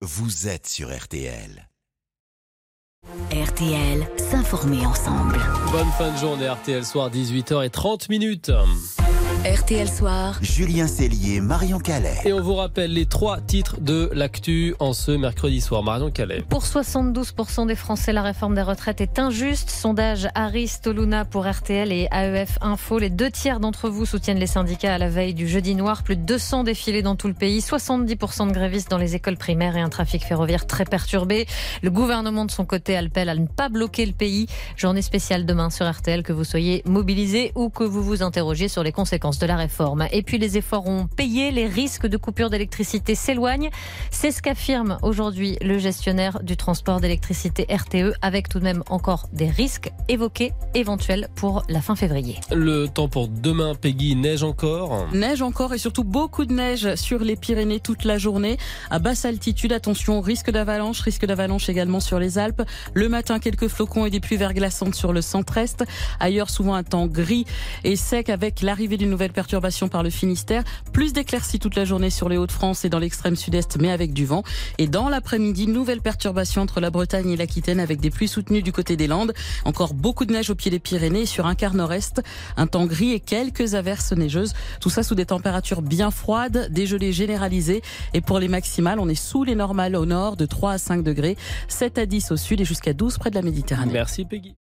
vous êtes sur RTL. RTL, s'informer ensemble. Bonne fin de journée, RTL Soir, 18h30 minutes. RTL Soir, Julien Cellier, Marion Calais. Et on vous rappelle les trois titres de l'actu en ce mercredi soir. Marion Calais. Pour 72% des Français, la réforme des retraites est injuste. Sondage Harris Toluna pour RTL et AEF Info. Les deux tiers d'entre vous soutiennent les syndicats à la veille du jeudi noir. Plus de 200 défilés dans tout le pays, 70% de grévistes dans les écoles primaires et un trafic ferroviaire très perturbé. Le gouvernement de son côté appelle à ne pas bloquer le pays. Journée spéciale demain sur RTL, que vous soyez mobilisés ou que vous vous interrogiez sur les conséquences de la réforme. Et puis les efforts ont payé, les risques de coupure d'électricité s'éloignent. C'est ce qu'affirme aujourd'hui le gestionnaire du transport d'électricité RTE, avec tout de même encore des risques évoqués éventuels pour la fin février. Le temps pour demain, Peggy, neige encore Neige encore et surtout beaucoup de neige sur les Pyrénées toute la journée. À basse altitude, attention, risque d'avalanche, risque d'avalanche également sur les Alpes. Le matin, quelques flocons et des pluies verglaçantes sur le centre-est. Ailleurs, souvent un temps gris et sec avec l'arrivée d'une nouvelle perturbation par le Finistère. Plus d'éclaircies toute la journée sur les Hauts-de-France et dans l'extrême sud-est, mais avec du vent. Et dans l'après-midi, nouvelle perturbation entre la Bretagne et l'Aquitaine avec des pluies soutenues du côté des Landes. Encore beaucoup de neige au pied des Pyrénées sur un quart nord-est. Un temps gris et quelques averses neigeuses. Tout ça sous des températures bien froides, des gelées généralisées. Et pour les maximales, on est sous les normales au nord de 3 à 5 degrés, 7 à 10 au sud et jusqu'à 12 près de la Méditerranée. Merci Peggy.